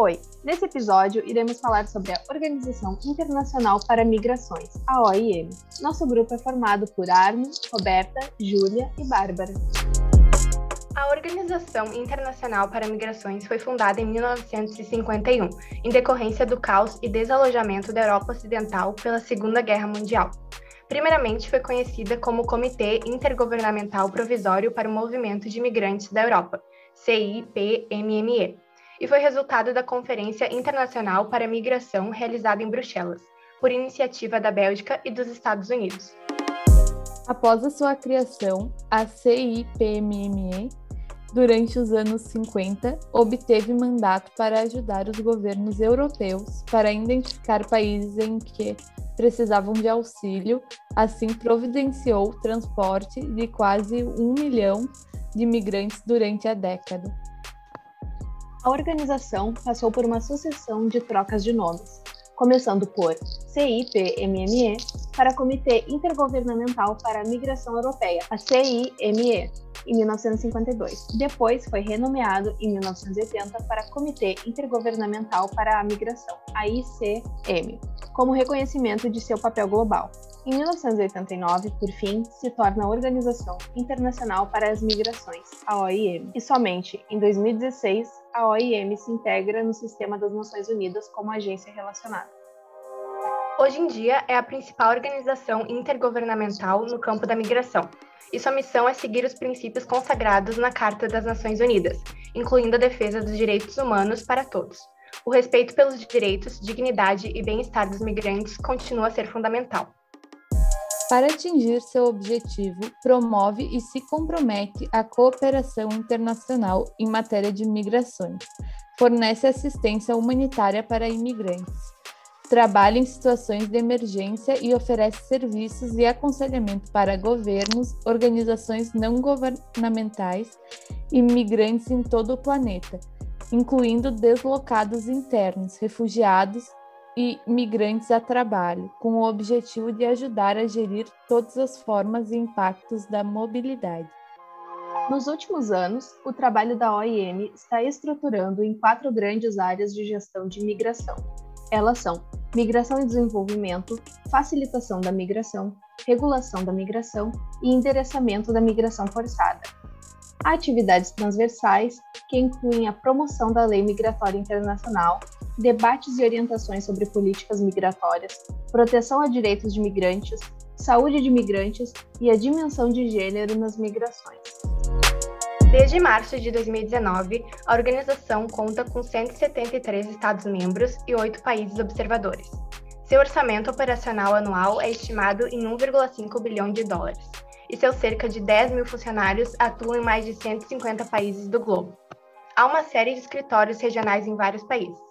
Oi, nesse episódio iremos falar sobre a Organização Internacional para Migrações, a OIM. Nosso grupo é formado por Arno, Roberta, Júlia e Bárbara. A Organização Internacional para Migrações foi fundada em 1951, em decorrência do caos e desalojamento da Europa Ocidental pela Segunda Guerra Mundial. Primeiramente foi conhecida como Comitê Intergovernamental Provisório para o Movimento de Imigrantes da Europa, CIPMME, e foi resultado da Conferência Internacional para a Migração realizada em Bruxelas, por iniciativa da Bélgica e dos Estados Unidos. Após a sua criação, a CIPMME, durante os anos 50, obteve mandato para ajudar os governos europeus para identificar países em que precisavam de auxílio, assim providenciou o transporte de quase um milhão de imigrantes durante a década. A organização passou por uma sucessão de trocas de nomes, começando por CIPMME para Comitê Intergovernamental para a Migração Europeia, a CIME, em 1952. Depois foi renomeado em 1980 para Comitê Intergovernamental para a Migração, a ICM, como reconhecimento de seu papel global. Em 1989, por fim, se torna a Organização Internacional para as Migrações, a OIM, e somente em 2016 a OIM se integra no sistema das Nações Unidas como agência relacionada. Hoje em dia é a principal organização intergovernamental no campo da migração, e sua missão é seguir os princípios consagrados na Carta das Nações Unidas, incluindo a defesa dos direitos humanos para todos. O respeito pelos direitos, dignidade e bem-estar dos migrantes continua a ser fundamental. Para atingir seu objetivo, promove e se compromete à cooperação internacional em matéria de migrações, fornece assistência humanitária para imigrantes, trabalha em situações de emergência e oferece serviços e aconselhamento para governos, organizações não governamentais e migrantes em todo o planeta, incluindo deslocados internos, refugiados, e migrantes a trabalho, com o objetivo de ajudar a gerir todas as formas e impactos da mobilidade. Nos últimos anos, o trabalho da OIM está estruturando em quatro grandes áreas de gestão de migração. Elas são migração e desenvolvimento, facilitação da migração, regulação da migração e endereçamento da migração forçada. Há atividades transversais que incluem a promoção da lei migratória internacional, debates e orientações sobre políticas migratórias, proteção a direitos de migrantes, saúde de migrantes e a dimensão de gênero nas migrações. Desde março de 2019, a organização conta com 173 Estados-membros e 8 países observadores. Seu orçamento operacional anual é estimado em 1,5 bilhão de dólares, e seus cerca de 10 mil funcionários atuam em mais de 150 países do globo. Há uma série de escritórios regionais em vários países.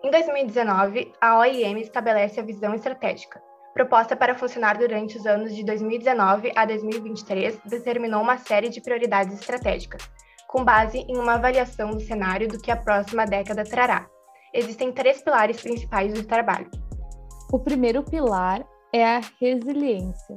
Em 2019, a OIM estabelece a visão estratégica. Proposta para funcionar durante os anos de 2019 a 2023, determinou uma série de prioridades estratégicas, com base em uma avaliação do cenário do que a próxima década trará. Existem três pilares principais do trabalho. O primeiro pilar é a resiliência.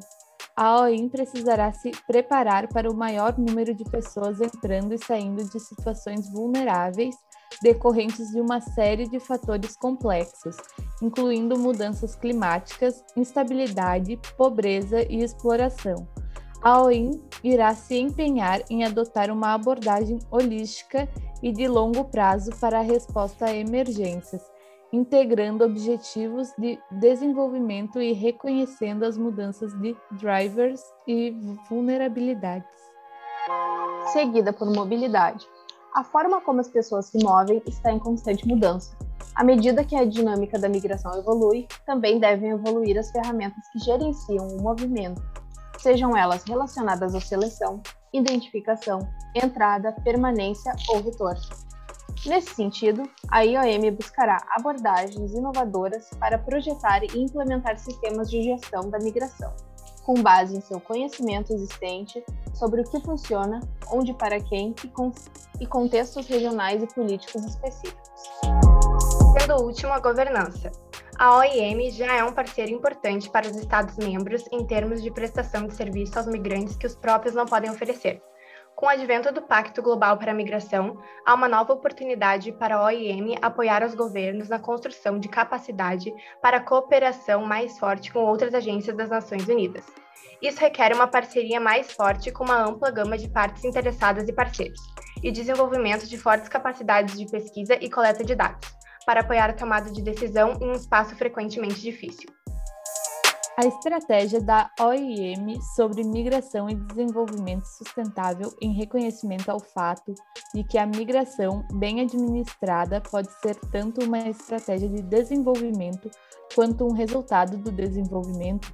A OIM precisará se preparar para o maior número de pessoas entrando e saindo de situações vulneráveis decorrentes de uma série de fatores complexos, incluindo mudanças climáticas, instabilidade, pobreza e exploração. A OIM irá se empenhar em adotar uma abordagem holística e de longo prazo para a resposta a emergências, integrando objetivos de desenvolvimento e reconhecendo as mudanças de drivers e vulnerabilidades. Seguida por mobilidade a forma como as pessoas se movem está em constante mudança. À medida que a dinâmica da migração evolui, também devem evoluir as ferramentas que gerenciam o movimento, sejam elas relacionadas à seleção, identificação, entrada, permanência ou retorno. Nesse sentido, a IOM buscará abordagens inovadoras para projetar e implementar sistemas de gestão da migração, com base em seu conhecimento existente sobre o que funciona, onde para quem e, com, e contextos regionais e políticos específicos. Sendo o último a governança. A OIM já é um parceiro importante para os Estados-membros em termos de prestação de serviço aos migrantes que os próprios não podem oferecer, Com o advento do Pacto Global para a Migração, há uma nova oportunidade para a OIM apoiar os governos na construção de capacidade para cooperação mais forte com outras agências das Nações Unidas. Isso requer uma parceria mais forte com uma ampla gama de partes interessadas e parceiros, e desenvolvimento de fortes capacidades de pesquisa e coleta de dados, para apoiar a tomada de decisão em um espaço frequentemente difícil. A estratégia da OIM sobre migração e desenvolvimento sustentável em reconhecimento ao fato de que a migração bem administrada pode ser tanto uma estratégia de desenvolvimento quanto um resultado do desenvolvimento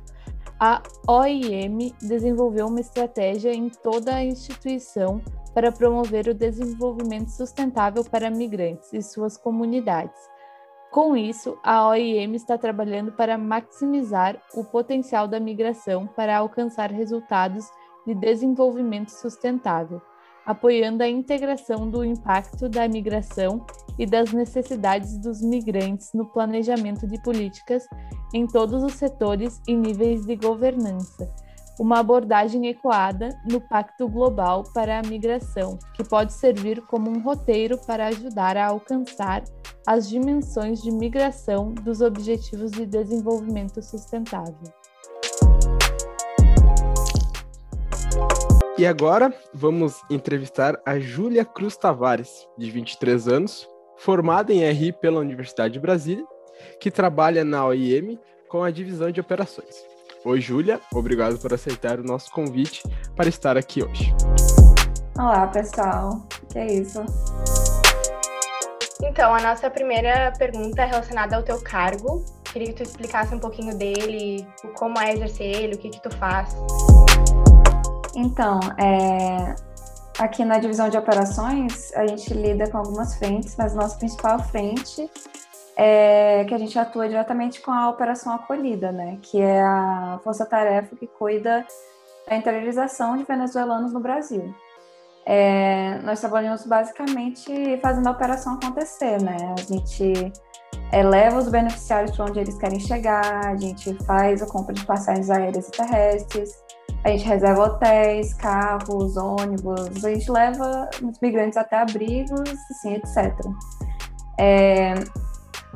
a OIM desenvolveu uma estratégia em toda a instituição para promover o desenvolvimento sustentável para migrantes e suas comunidades. Com isso, a OIM está trabalhando para maximizar o potencial da migração para alcançar resultados de desenvolvimento sustentável apoiando a integração do impacto da migração e das necessidades dos migrantes no planejamento de políticas em todos os setores e níveis de governança. Uma abordagem ecoada no Pacto Global para a Migração, que pode servir como um roteiro para ajudar a alcançar as dimensões de migração dos Objetivos de Desenvolvimento Sustentável. E agora vamos entrevistar a Júlia Cruz Tavares, de 23 anos, formada em RI pela Universidade de Brasília, que trabalha na OIM com a divisão de operações. Oi, Júlia, obrigado por aceitar o nosso convite para estar aqui hoje. Olá, pessoal. Que é isso? Então, a nossa primeira pergunta é relacionada ao teu cargo. Queria que tu explicasse um pouquinho dele, como é exercer ele, o que que tu faz. Então, é, aqui na divisão de operações, a gente lida com algumas frentes, mas nossa principal frente é que a gente atua diretamente com a operação acolhida, né? Que é a força-tarefa que cuida da interiorização de venezuelanos no Brasil. É, nós trabalhamos basicamente fazendo a operação acontecer, né? A gente é, leva os beneficiários para onde eles querem chegar, a gente faz a compra de passagens aéreas e terrestres, a gente reserva hotéis, carros, ônibus, a gente leva os migrantes até abrigos, assim, etc. É,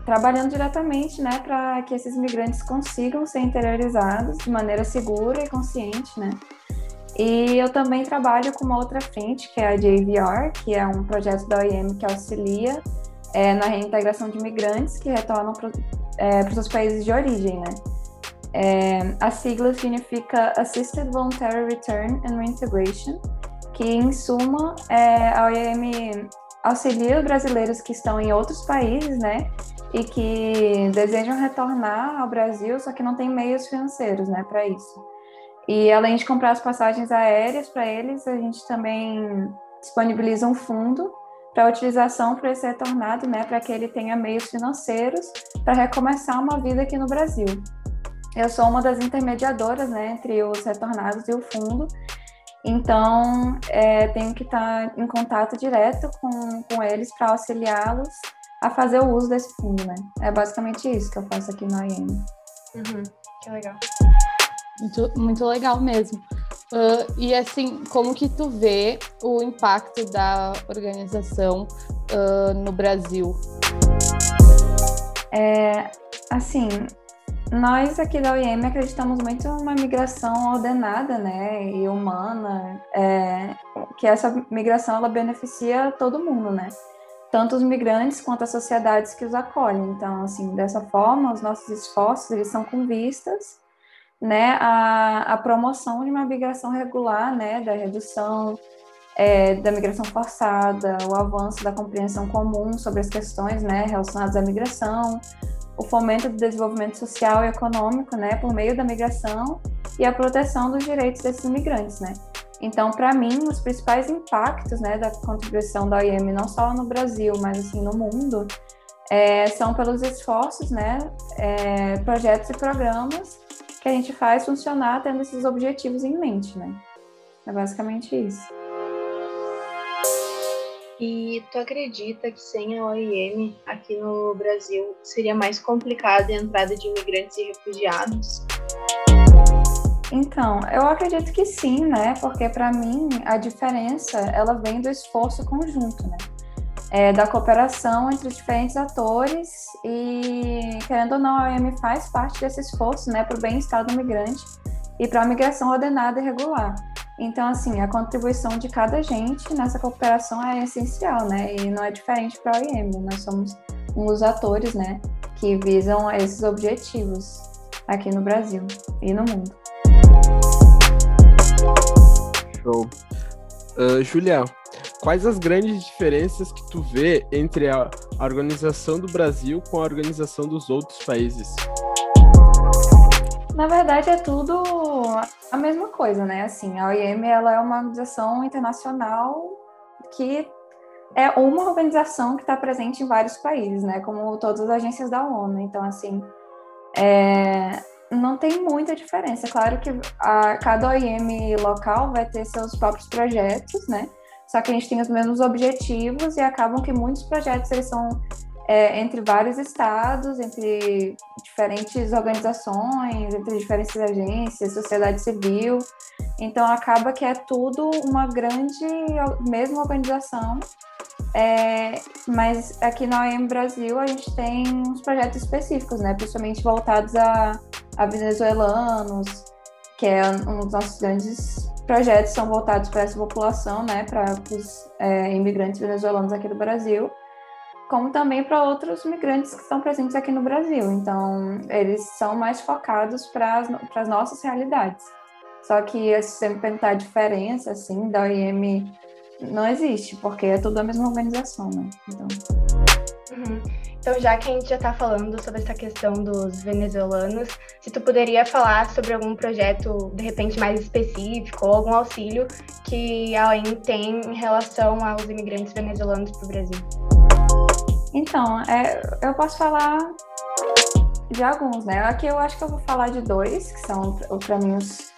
trabalhando diretamente, né, para que esses migrantes consigam ser interiorizados de maneira segura e consciente, né. E eu também trabalho com uma outra frente, que é a JVR, que é um projeto da OIM que auxilia é, na reintegração de migrantes que retornam para é, os seus países de origem, né. É, a sigla significa Assisted Voluntary Return and Reintegration, que em suma é, a OIM auxilia brasileiros que estão em outros países, né, e que desejam retornar ao Brasil, só que não tem meios financeiros, né, para isso. E além de comprar as passagens aéreas para eles, a gente também disponibiliza um fundo para utilização para esse retornado, né, para que ele tenha meios financeiros para recomeçar uma vida aqui no Brasil. Eu sou uma das intermediadoras né, entre os retornados e o fundo, então é, tenho que estar em contato direto com, com eles para auxiliá-los a fazer o uso desse fundo. Né? É basicamente isso que eu faço aqui no IEM. Uhum, que legal. Muito, muito legal mesmo. Uh, e assim, como que tu vê o impacto da organização uh, no Brasil? É, assim, nós aqui da OIM acreditamos muito numa migração ordenada, né, e humana, é, que essa migração ela beneficia todo mundo, né, tanto os migrantes quanto as sociedades que os acolhem. Então, assim, dessa forma, os nossos esforços eles são com vistas, né, a, promoção de uma migração regular, né, da redução é, da migração forçada, o avanço da compreensão comum sobre as questões, né, relacionadas à migração o fomento do desenvolvimento social e econômico, né, por meio da migração e a proteção dos direitos desses imigrantes, né. Então, para mim, os principais impactos, né, da contribuição da OIM, não só no Brasil, mas assim no mundo, é, são pelos esforços, né, é, projetos e programas que a gente faz funcionar tendo esses objetivos em mente, né. É basicamente isso. E tu acredita que sem a OIM aqui no Brasil seria mais complicada a entrada de imigrantes e refugiados? Então, eu acredito que sim, né? Porque para mim a diferença ela vem do esforço conjunto, né? É, da cooperação entre os diferentes atores e, querendo ou não, a OIM faz parte desse esforço, né, para o bem-estar do migrante e para a migração ordenada e regular. Então, assim, a contribuição de cada gente nessa cooperação é essencial, né? E não é diferente para a OIM, nós somos um dos atores, né, que visam esses objetivos aqui no Brasil e no mundo. Show. Uh, Julia, quais as grandes diferenças que tu vê entre a, organização do Brasil com a organização dos outros países? Na verdade, é tudo a mesma coisa, né? Assim, a OIM ela é uma organização internacional que é uma organização que está presente em vários países, né? Como todas as agências da ONU. Então, assim, é, não tem muita diferença. Claro que a, cada OIM local vai ter seus próprios projetos, né? Só que a gente tem os mesmos objetivos e acabam que muitos projetos eles são é, entre vários estados, entre diferentes organizações, entre diferentes agências, sociedade civil. Então acaba que é tudo uma grande, mesma organização é, mas aqui na OEM Brasil a gente tem uns projetos específicos, né? Principalmente voltados a, a venezuelanos, que é um dos nossos grandes projetos são voltados para essa população, né? Para os é, imigrantes venezuelanos aqui do Brasil, como também para outros migrantes que estão presentes aqui no Brasil. Então, eles são mais focados para as nossas realidades. Só que se você perguntar a diferença, assim, da OIM não existe, porque é tudo a mesma organização, né? Então... Uhum. Então, já que a gente já está falando sobre essa questão dos venezuelanos, se tu poderia falar sobre algum projeto, de repente, mais específico, ou algum auxílio que a OIM tem em relação aos imigrantes venezuelanos para o Brasil? Então, é, eu posso falar de alguns, né? Aqui eu acho que eu vou falar de dois, que são, para mim, os,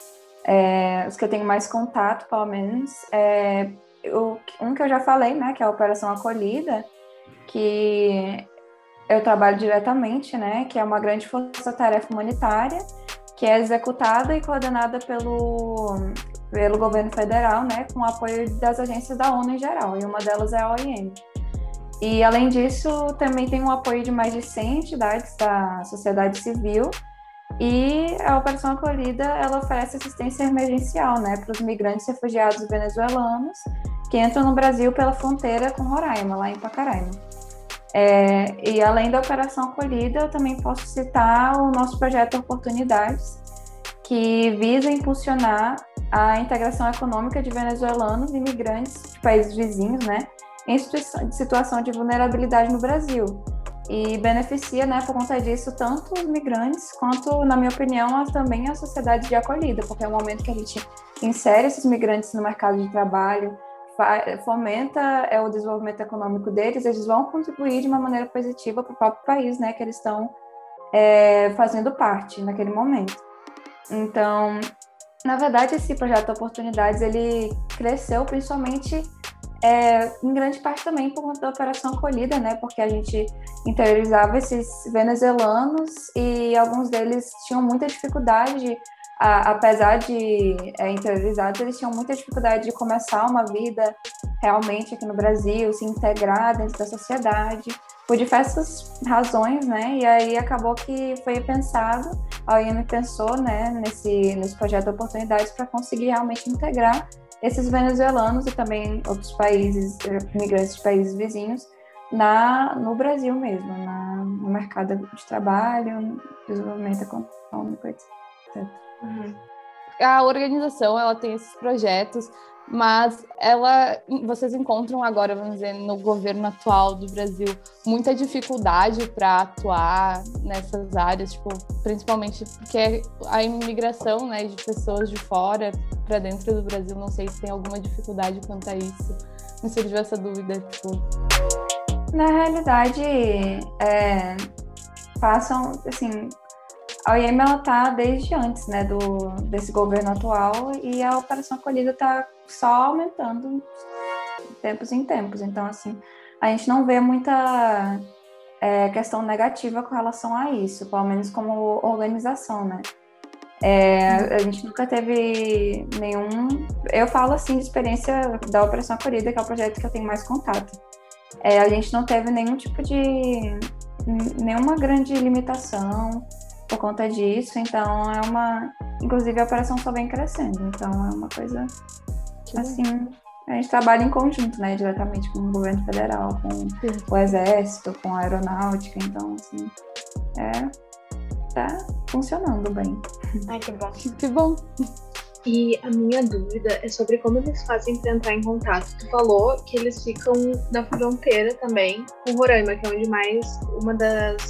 é, os que eu tenho mais contato, pelo menos. É, um que eu já falei, né, que é a Operação Acolhida, que eu trabalho diretamente, né, que é uma grande força-tarefa humanitária, que é executada e coordenada pelo, pelo governo federal, né, com o apoio das agências da ONU em geral, e uma delas é a OIM. E, além disso, também tem o apoio de mais de 100 entidades da sociedade civil, e a Operação Acolhida, ela oferece assistência emergencial, né, para os migrantes refugiados venezuelanos que entram no Brasil pela fronteira com Roraima, lá em Pacaraima. É, e além da Operação Acolhida, eu também posso citar o nosso projeto Oportunidades, que visa impulsionar a integração econômica de venezuelanos e imigrantes de países vizinhos, né, em situação de vulnerabilidade no Brasil. E beneficia, né, por conta disso, tanto os migrantes quanto, na minha opinião, também a sociedade de acolhida, porque é o momento que a gente insere esses migrantes no mercado de trabalho, fomenta é, o desenvolvimento econômico deles, eles vão contribuir de uma maneira positiva para o próprio país, né, que eles estão é, fazendo parte naquele momento. Então, na verdade, esse projeto de oportunidades ele cresceu principalmente é, em grande parte também por conta da operação acolhida, né, porque a gente interiorizava esses venezuelanos e alguns deles tinham muita dificuldade a, apesar de é, interiorizados, eles tinham muita dificuldade de começar uma vida realmente aqui no Brasil, se integrar dentro da sociedade, por diversas razões, né? E aí acabou que foi pensado, a OIM pensou, né, nesse, nesse projeto de oportunidades para conseguir realmente integrar esses venezuelanos e também outros países, imigrantes de países vizinhos, na, no Brasil mesmo, na, no mercado de trabalho, desenvolvimento econômico, etc. Uhum. A organização ela tem esses projetos, mas ela, vocês encontram agora, vamos dizer, no governo atual do Brasil, muita dificuldade para atuar nessas áreas, tipo, principalmente porque a imigração, né, de pessoas de fora para dentro do Brasil, não sei se tem alguma dificuldade quanto a isso. Me surgiu essa dúvida, tipo. Na realidade, é, passam, assim, a OIM ela tá desde antes, né, do desse governo atual e a operação acolhida está só aumentando tempos em tempos. Então, assim, a gente não vê muita é, questão negativa com relação a isso, pelo menos como organização, né? É, a gente nunca teve nenhum. Eu falo assim de experiência da Operação Acolhida, que é o projeto que eu tenho mais contato. É, a gente não teve nenhum tipo de. nenhuma grande limitação por conta disso, então é uma. Inclusive a operação só vem crescendo, então é uma coisa. assim. A gente trabalha em conjunto, né, diretamente com o governo federal, com Sim. o exército, com a aeronáutica, então, assim, é, tá funcionando bem. Ai, que bom. Que bom. E a minha dúvida é sobre como eles fazem para entrar em contato. Tu falou que eles ficam na fronteira também com Roraima, que é onde mais uma das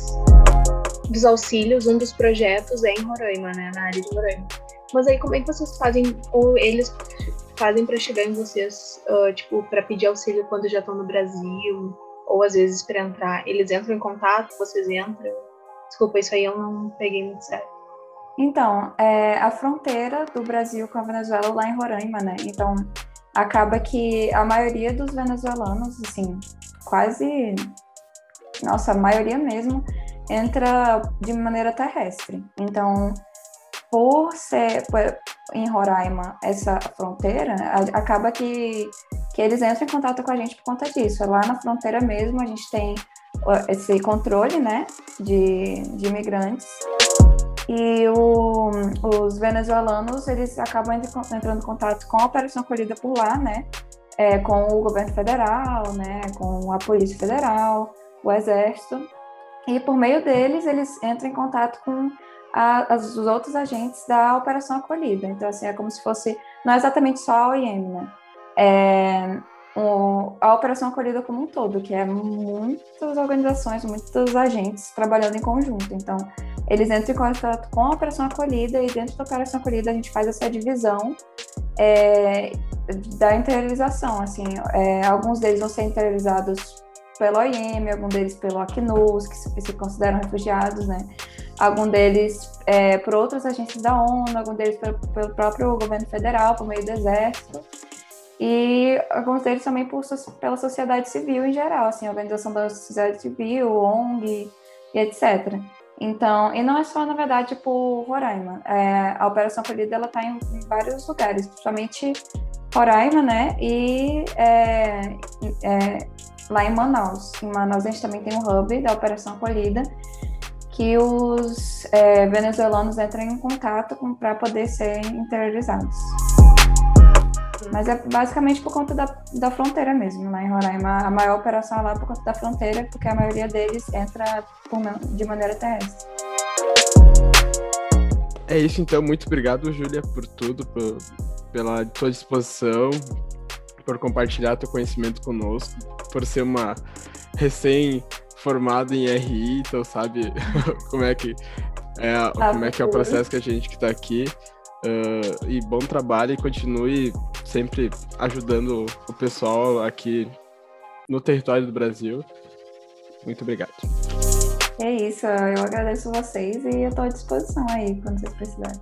dos auxílios, um dos projetos é em Roraima, né, na área de Roraima. Mas aí como é que vocês fazem ou eles fazem para chegar em vocês, uh, tipo, para pedir auxílio quando já estão no Brasil ou às vezes para entrar? Eles entram em contato, vocês entram? Desculpa, isso aí eu não peguei muito certo. Então, é a fronteira do Brasil com a Venezuela lá em Roraima, né? Então, acaba que a maioria dos venezuelanos, assim, quase, nossa, a maioria mesmo, entra de maneira terrestre. Então, por ser por, em Roraima essa fronteira, acaba que, que eles entram em contato com a gente por conta disso. Lá na fronteira mesmo, a gente tem esse controle, né, de, de imigrantes. E o, os venezuelanos, eles acabam entrando em contato com a Operação Acolhida por lá, né, é, com o governo federal, né, com a Polícia Federal, o Exército. E por meio deles, eles entram em contato com a, as, os outros agentes da Operação Acolhida. Então, assim, é como se fosse, não é exatamente só a OIM, né, é, o, a operação acolhida como um todo, que é muitas organizações, muitos agentes trabalhando em conjunto. Então, eles entram em contato com a operação acolhida e dentro da operação acolhida a gente faz essa divisão é, da interiorização. Assim, é, alguns deles vão ser interiorizados pelo OIM, alguns deles pelo Acnus, que se, consideram refugiados, né? Alguns deles é, por outras agências da ONU, alguns deles pelo, pelo próprio governo federal, por meio do exército e deles também por, pela sociedade civil em geral, assim, organização da sociedade civil, ONG e etc. Então, e não é só, na verdade, por Roraima. É, a Operação Acolhida, ela está em, em, vários lugares, principalmente Roraima, né, e é, é, lá em Manaus. Em Manaus a gente também tem um hub da Operação Acolhida, que os é, venezuelanos entram em contato para poder ser interiorizados. Mas é basicamente por conta da, da fronteira mesmo, né? Em Roraima, a maior operação é lá por conta da fronteira, porque a maioria deles entra por, de maneira terrestre. É isso, então. Muito obrigado, Júlia, por tudo, por, pela tua disposição, por compartilhar teu conhecimento conosco, por ser uma recém-formada em RI, então sabe como é que é, tá como é que é o processo que a gente que está aqui. Uh, e bom trabalho e continue sempre ajudando o pessoal aqui no território do Brasil. Muito obrigado. É isso, eu agradeço vocês e eu estou à disposição aí quando vocês precisarem.